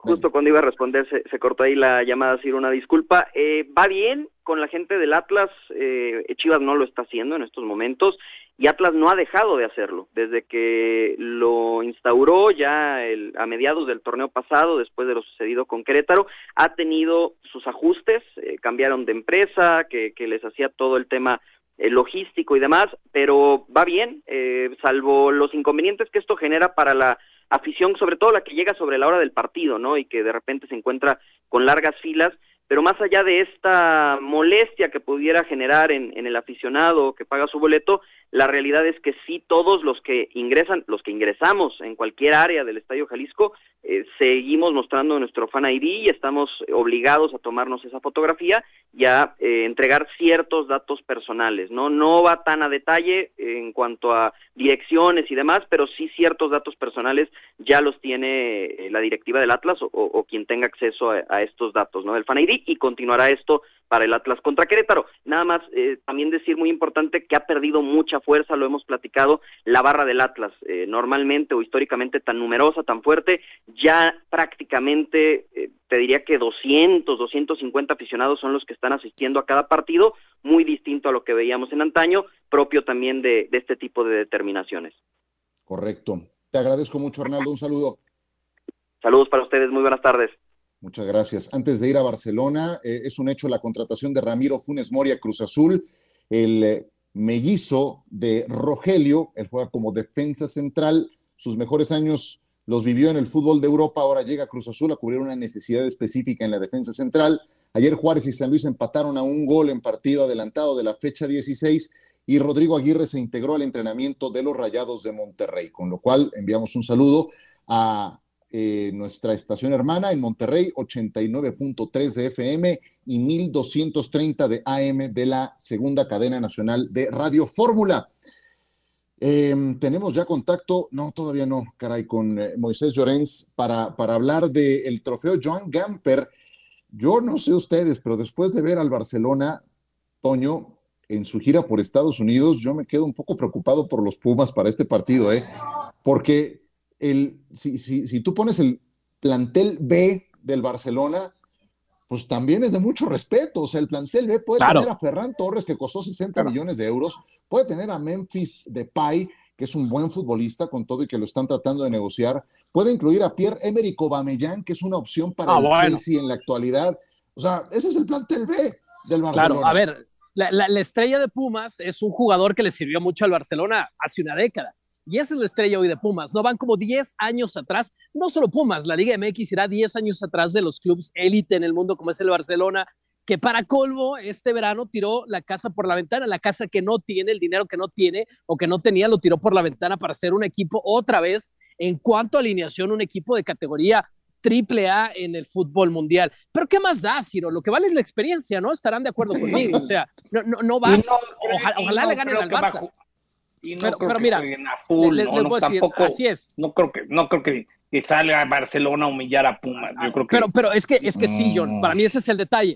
Justo cuando iba a responder se, cortó ahí la llamada, Ciro, una disculpa. Eh, va bien con la gente del Atlas, eh, Chivas no lo está haciendo en estos momentos y Atlas no ha dejado de hacerlo desde que lo instauró ya a mediados del torneo pasado, después de lo sucedido con Querétaro, ha tenido sus ajustes, eh, cambiaron de empresa, que, les hacía todo el tema eh, logístico y demás, pero va bien, eh, salvo los inconvenientes que esto genera para la afición, sobre todo la que llega sobre la hora del partido, ¿no? Y que de repente se encuentra con largas filas, pero más allá de esta molestia que pudiera generar en, en, el aficionado que paga su boleto, la realidad es que sí todos los que ingresan, los que ingresamos en cualquier área del Estadio Jalisco, eh, seguimos mostrando nuestro Fan ID y estamos obligados a tomarnos esa fotografía y a eh, entregar ciertos datos personales, ¿no? No va tan a detalle en cuanto a direcciones y demás, pero sí ciertos datos personales ya los tiene eh, la directiva del Atlas o, quien tenga acceso a, estos datos, ¿no? Del Fan ID y continuará esto para el Atlas contra Querétaro. Nada más eh, también decir muy importante que ha perdido mucha fuerza, lo hemos platicado, la barra del Atlas, eh, normalmente o históricamente tan numerosa, tan fuerte, ya prácticamente eh, te diría que 200, 250 aficionados son los que están asistiendo a cada partido, muy distinto a lo que veíamos en antaño, propio también de, de este tipo de determinaciones. Correcto. Te agradezco mucho, Arnaldo. Un saludo. Saludos para ustedes, muy buenas tardes. Muchas gracias. Antes de ir a Barcelona, eh, es un hecho la contratación de Ramiro Funes Moria Cruz Azul, el eh, mellizo de Rogelio, él juega como defensa central, sus mejores años los vivió en el fútbol de Europa, ahora llega Cruz Azul a cubrir una necesidad específica en la defensa central. Ayer Juárez y San Luis empataron a un gol en partido adelantado de la fecha 16 y Rodrigo Aguirre se integró al entrenamiento de los Rayados de Monterrey, con lo cual enviamos un saludo a eh, nuestra estación hermana en Monterrey, 89.3 de FM y 1230 de AM de la segunda cadena nacional de Radio Fórmula. Em, tenemos ya contacto, no, todavía no, caray, con eh, Moisés Llorens para, para hablar del trofeo Joan Gamper. Yo no sé ustedes, pero después de ver al Barcelona, Toño, en su gira por Estados Unidos, yo me quedo un poco preocupado por los Pumas para este partido, ¿eh? Porque el, si, si, si tú pones el plantel B del Barcelona, pues también es de mucho respeto. O sea, el plantel B puede tener a Ferran Torres, que costó 60 millones de euros, puede tener a Memphis Depay, que es un buen futbolista con todo y que lo están tratando de negociar. Puede incluir a Pierre-Emerick Aubameyang, que es una opción para ah, el Chelsea en la actualidad. O sea, ese es el plantel B del Barcelona. Claro, a ver, la, estrella de Pumas es un jugador que le sirvió mucho al Barcelona hace una década. Y esa es la estrella hoy de Pumas. No van como 10 años atrás. No solo Pumas, la Liga MX irá 10 años atrás de los clubes élite en el mundo como es el Barcelona, que para colmo este verano tiró la casa por la ventana, la casa que no tiene, el dinero que no tiene o que no tenía, lo tiró por la ventana para ser un equipo otra vez en cuanto a alineación, un equipo de categoría triple A en el fútbol mundial. Pero ¿qué más da, Ciro? Lo que vale es la experiencia, ¿no? Estarán de acuerdo conmigo. O sea, no, no, no vas, ojalá, le ganen al Barça. Y no pero, creo mira, no, tampoco, así es. No creo que, no creo que, que salga a Barcelona a humillar a Pumas. Yo creo que... Pero, pero es que, es que sí, John, para mí ese es el detalle.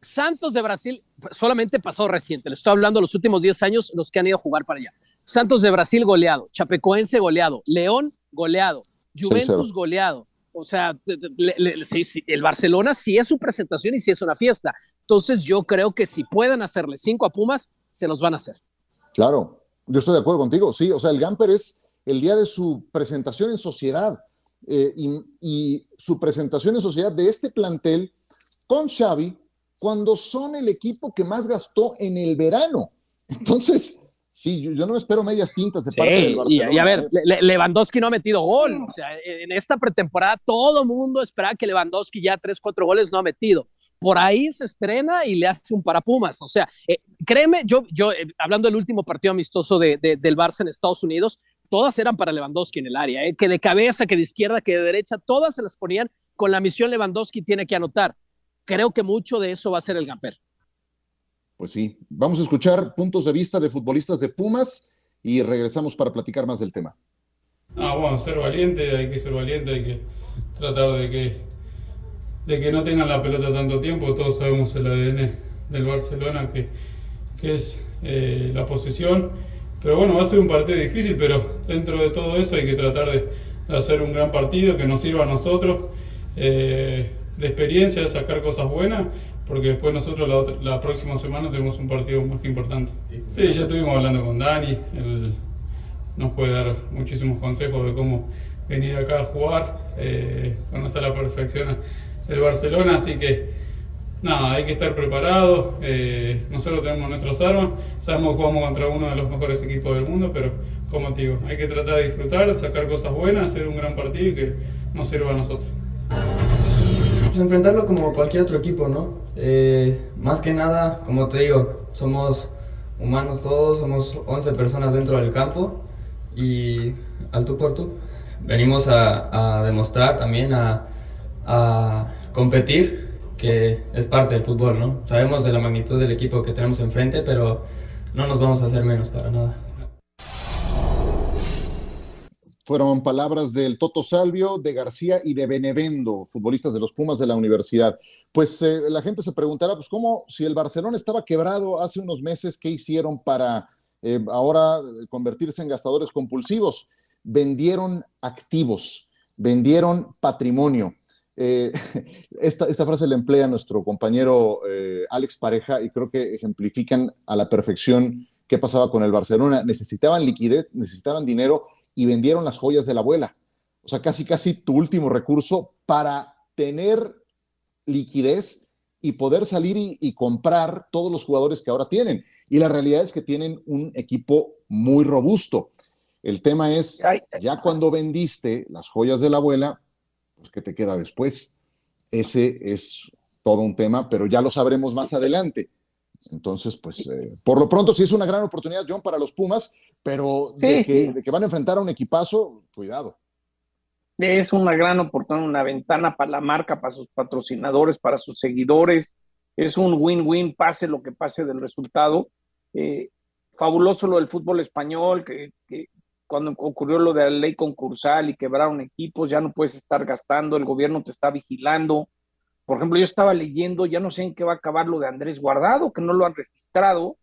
Santos de Brasil solamente pasó reciente, le estoy hablando de los últimos 10 años, los que han ido a jugar para allá. Santos de Brasil goleado, Chapecoense goleado, León goleado, Juventus goleado. O sea, el Barcelona sí es su presentación y sí es una fiesta. Entonces yo creo que si pueden hacerle cinco a Pumas, se los van a hacer. Claro, yo estoy de acuerdo contigo, sí, o sea, el Gamper es el día de su presentación en sociedad eh, y, su presentación en sociedad de este plantel con Xavi cuando son el equipo que más gastó en el verano. Entonces, sí, yo, no espero medias tintas de parte del Barcelona. Y, a ver, ¿eh? Lewandowski no ha metido gol. O sea, en esta pretemporada todo mundo esperaba que Lewandowski ya tres, cuatro goles no ha metido por ahí se estrena y le hace un para Pumas. O sea, eh, créeme, yo, yo eh, hablando del último partido amistoso de, del Barça en Estados Unidos, todas eran para Lewandowski en el área, eh, que de cabeza, que de izquierda, que de derecha, todas se las ponían con la misión Lewandowski tiene que anotar. Creo que mucho de eso va a ser el Gamper. Pues sí, vamos a escuchar puntos de vista de futbolistas de Pumas y regresamos para platicar más del tema. Ah, bueno, ser valiente, hay que ser valiente, hay que tratar de que de que no tengan la pelota tanto tiempo. Todos sabemos el ADN del Barcelona que, que es eh, la posesión. Pero bueno, va a ser un partido difícil, pero dentro de todo eso hay que tratar de, hacer un gran partido que nos sirva a nosotros eh, de experiencia, de sacar cosas buenas, porque después nosotros la, la, próxima semana tenemos un partido más que importante. Sí, ya estuvimos hablando con Dani, él nos puede dar muchísimos consejos de cómo venir acá a jugar, eh, conoce a la perfección el Barcelona, así que nada, hay que estar preparado. Eh, nosotros tenemos nuestras armas, sabemos que jugamos contra uno de los mejores equipos del mundo, pero como te digo, hay que tratar de disfrutar, sacar cosas buenas, hacer un gran partido y que nos sirva a nosotros. Pues enfrentarlo como cualquier otro equipo, ¿no? Eh, más que nada, como te digo, somos humanos todos, somos 11 personas dentro del campo y al tú por tú. Venimos a, a demostrar también, a, a competir, que es parte del fútbol, ¿no? Sabemos de la magnitud del equipo que tenemos enfrente, pero no nos vamos a hacer menos para nada. Fueron palabras del Toto Salvio, de García y de Benevendo, futbolistas de los Pumas de la universidad. Pues eh, la gente se preguntará, pues cómo, si el Barcelona estaba quebrado hace unos meses, ¿qué hicieron para eh, ahora convertirse en gastadores compulsivos? Vendieron activos, vendieron patrimonio eh, esta, esta, frase la emplea nuestro compañero eh, Alex Pareja y creo que ejemplifican a la perfección qué pasaba con el Barcelona. Necesitaban liquidez, necesitaban dinero y vendieron las joyas de la abuela. O sea, casi, casi tu último recurso para tener liquidez y poder salir y, comprar todos los jugadores que ahora tienen. Y la realidad es que tienen un equipo muy robusto. El tema es, ya cuando vendiste las joyas de la abuela, pues, ¿qué te queda después? Ese es todo un tema, pero ya lo sabremos más adelante. Entonces, pues, eh, por lo pronto sí es una gran oportunidad, John, para los Pumas, pero de, que, van a enfrentar a un equipazo, cuidado. Es una gran oportunidad, una ventana para la marca, para sus patrocinadores, para sus seguidores. Es un win-win, pase lo que pase del resultado. Eh, fabuloso lo del fútbol español, que, que, cuando ocurrió lo de la ley concursal y quebraron equipos, ya no puedes estar gastando, el gobierno te está vigilando. Por ejemplo, yo estaba leyendo, ya no sé en qué va a acabar lo de Andrés Guardado, que no lo han registrado,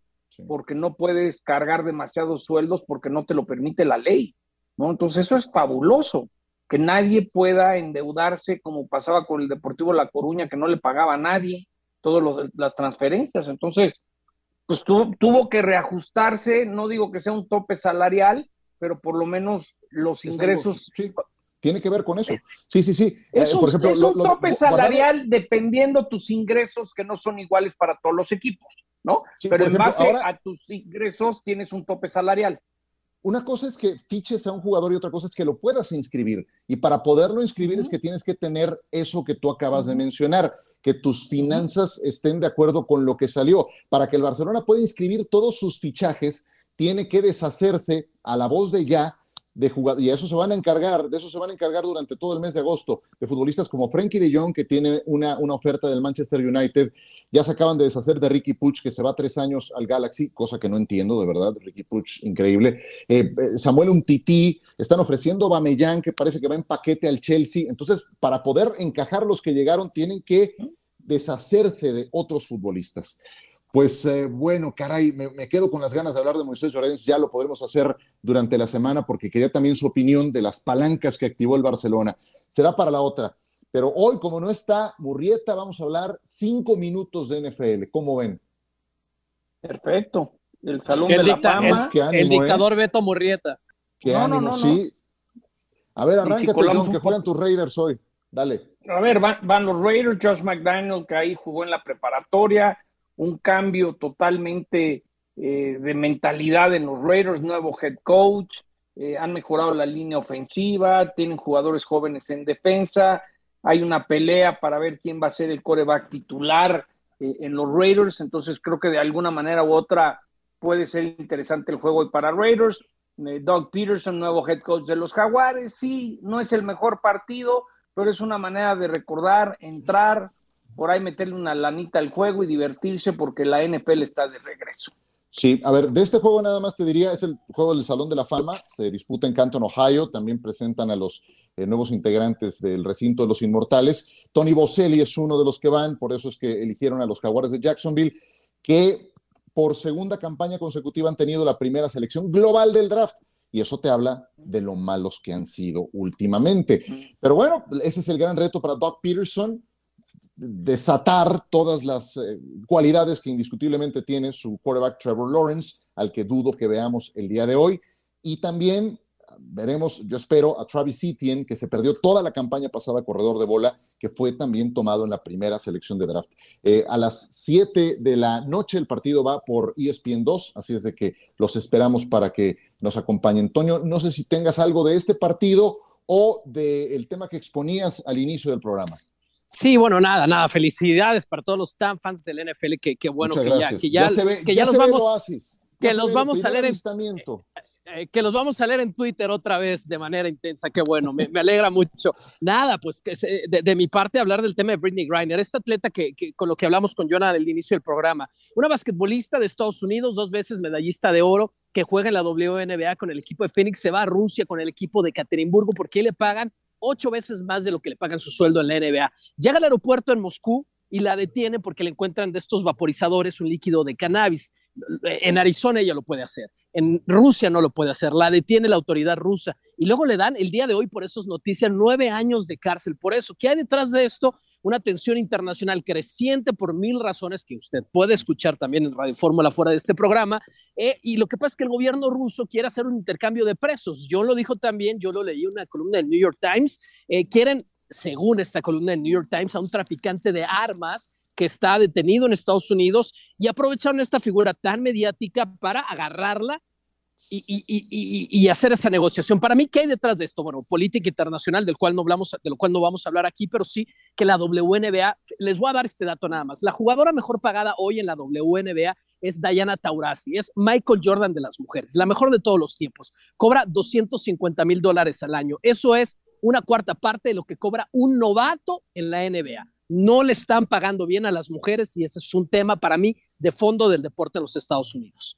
porque no puedes cargar demasiados sueldos porque no te lo permite la ley. ¿no? Entonces eso es fabuloso, que nadie pueda endeudarse como pasaba con el Deportivo La Coruña, que no le pagaba a nadie todas las transferencias. Entonces, pues tuvo que reajustarse, no digo que sea un tope salarial, pero por lo menos los ingresos... sí, tiene que ver con eso. Sí, sí, sí. Es eh, un, por ejemplo, es un tope salarial dependiendo tus ingresos que no son iguales para todos los equipos, ¿no? pero en base a tus ingresos tienes un tope salarial. Una cosa es que fiches a un jugador y otra cosa es que lo puedas inscribir. Y para poderlo inscribir es que tienes que tener eso que tú acabas de mencionar, que tus finanzas estén de acuerdo con lo que salió. Para que el Barcelona pueda inscribir todos sus fichajes, tiene que deshacerse a la voz de ya de jugadores, y eso se van a encargar, de eso se van a encargar durante todo el mes de agosto, de futbolistas como Frankie de Jong, que tiene una, una oferta del Manchester United, ya se acaban de deshacer de Ricky Puch, que se va tres años al Galaxy, cosa que no entiendo, de verdad, Ricky Puch, increíble. Eh, eh, Samuel Umtiti, están ofreciendo Bameyang, que parece que va en paquete al Chelsea, entonces, para poder encajar los que llegaron, tienen que deshacerse de otros futbolistas. Pues eh, bueno, caray, me, quedo con las ganas de hablar de Moisés Llorens, ya lo podremos hacer durante la semana porque quería también su opinión de las palancas que activó el Barcelona. Será para la otra. Pero hoy, como no está Murrieta, vamos a hablar cinco minutos de NFL. ¿Cómo ven? Perfecto. El Salón de la Fama. el ¿eh? dictador Beto Murrieta. Qué ánimo, sí. A ver, arráncate, John, que juegan tus Raiders hoy. Dale. A ver, van, van los Raiders, Josh McDaniel, que ahí jugó en la preparatoria un cambio totalmente eh, de mentalidad en los Raiders, nuevo head coach, eh, han mejorado la línea ofensiva, tienen jugadores jóvenes en defensa, hay una pelea para ver quién va a ser el coreback titular eh, en los Raiders, entonces creo que de alguna manera u otra puede ser interesante el juego para Raiders. Doug Peterson, nuevo head coach de los Jaguares, sí, no es el mejor partido, pero es una manera de recordar, entrar, por ahí meterle una lanita al juego y divertirse porque la NFL está de regreso. Sí, a ver, de este juego nada más te diría, es el juego del Salón de la Fama, se disputa en Canton, Ohio, también presentan a los eh, nuevos integrantes del recinto de los Inmortales. Tony Boselli es uno de los que van, por eso es que eligieron a los Jaguares de Jacksonville, que por segunda campaña consecutiva han tenido la primera selección global del draft. Y eso te habla de lo malos que han sido últimamente. Pero bueno, ese es el gran reto para Doc Peterson desatar todas las eh, cualidades que indiscutiblemente tiene su quarterback Trevor Lawrence, al que dudo que veamos el día de hoy. Y también veremos, yo espero, a Travis Etienne, que se perdió toda la campaña pasada corredor de bola, que fue también tomado en la primera selección de draft. Eh, a las 7 de la noche el partido va por ESPN 2, así es de que los esperamos para que nos acompañen. Toño, no sé si tengas algo de este partido o del tema que exponías al inicio del programa. Sí, bueno, nada, nada. Felicidades para todos los tan fans del NFL. Que, que bueno que ya, que ya, que ya, los vamos, que los vamos a leer en, eh, que los vamos a leer en Twitter otra vez de manera intensa. Qué bueno, me, alegra mucho. Nada, pues que de, de, mi parte hablar del tema de Britney Griner, esta atleta que, que con lo que hablamos con Jonah al inicio del programa, una basquetbolista de Estados Unidos, dos veces medallista de oro, que juega en la WNBA con el equipo de Phoenix, se va a Rusia con el equipo de Caterinburgo porque le pagan ocho veces más de lo que le pagan su sueldo en la NBA. Llega al aeropuerto en Moscú y la detienen porque le encuentran de estos vaporizadores un líquido de cannabis. En Arizona ella lo puede hacer, en Rusia no lo puede hacer, la detiene la autoridad rusa y luego le dan el día de hoy, por eso es noticia, nueve años de cárcel. Por eso, ¿qué hay detrás de esto? Una tensión internacional creciente por mil razones que usted puede escuchar también en Radio Fórmula fuera de este programa. Eh, y lo que pasa es que el gobierno ruso quiere hacer un intercambio de presos. Yo lo dijo también, yo lo leí en una columna del New York Times, eh, quieren según esta columna del New York Times, a un traficante de armas que está detenido en Estados Unidos y aprovecharon esta figura tan mediática para agarrarla y, hacer esa negociación. Para mí, ¿qué hay detrás de esto? Bueno, política internacional, del cual no hablamos, de lo cual no vamos a hablar aquí, pero sí que la WNBA, les voy a dar este dato nada más. La jugadora mejor pagada hoy en la WNBA es Diana Taurasi, es Michael Jordan de las mujeres, la mejor de todos los tiempos. Cobra 250 mil dólares al año. Eso es una cuarta parte de lo que cobra un novato en la NBA no le están pagando bien a las mujeres y ese es un tema para mí de fondo del deporte en los Estados Unidos.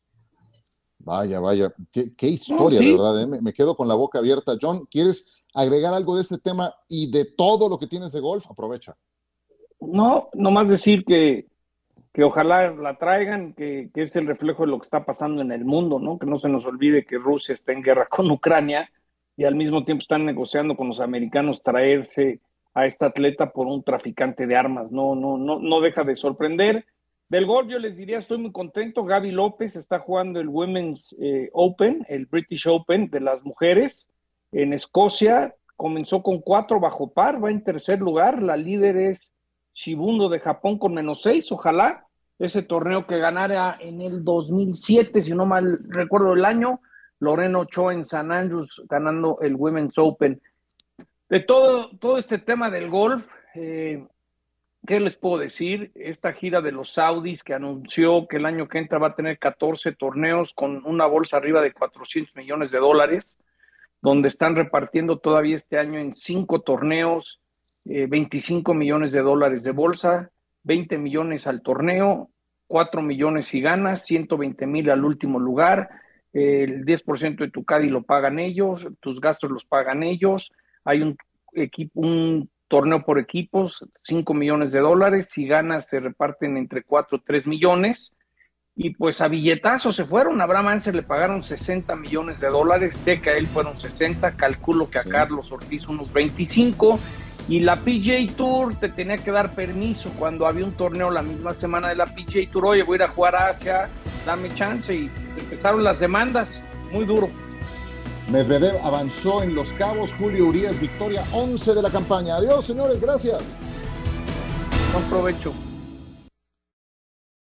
Vaya, vaya, qué, historia, de verdad, ¿eh? me, quedo con la boca abierta. John, ¿quieres agregar algo de este tema y de todo lo que tienes de golf? Aprovecha. No, nomás decir que, que ojalá la traigan, que, que, es el reflejo de lo que está pasando en el mundo, ¿no? Que no se nos olvide que Rusia está en guerra con Ucrania y al mismo tiempo están negociando con los americanos traerse a esta atleta por un traficante de armas. No, no, no, no deja de sorprender. Del golf yo les diría, estoy muy contento. Gaby López está jugando el Women's eh, Open, el British Open de las mujeres en Escocia. Comenzó con cuatro bajo par, va en tercer lugar. La líder es Shibundo de Japón con menos seis. Ojalá ese torneo que ganara en el 2007, si no mal recuerdo el año, Loreno Ochoa en San Andrews ganando el Women's Open. De todo, todo este tema del golf, eh, ¿Qué les puedo decir? Esta gira de los Saudis que anunció que el año que entra va a tener 14 torneos con una bolsa arriba de 400 millones de dólares, donde están repartiendo todavía este año en cinco torneos 25 eh, millones de dólares de bolsa, 20 millones al torneo, 4 millones si ganas, 120 mil al último lugar, el 10% de tu CADI lo pagan ellos, tus gastos los pagan ellos, hay un equipo, un torneo por equipos, 5 millones de dólares, si ganas se reparten entre 4 o 3 millones, y pues a billetazo se fueron, a Abraham Anser le pagaron 60 millones de dólares, sé que a él fueron 60, calculo que a Carlos Ortiz unos 25, y la PJ Tour te tenía que dar permiso. Cuando había un torneo la misma semana de la PJ Tour, oye, voy a ir a jugar a Asia, dame chance, y empezaron las demandas, muy duro. Medvedev avanzó en Los Cabos, Julio Urias, victoria 11 de la campaña. Adiós, señores, gracias. Buen provecho.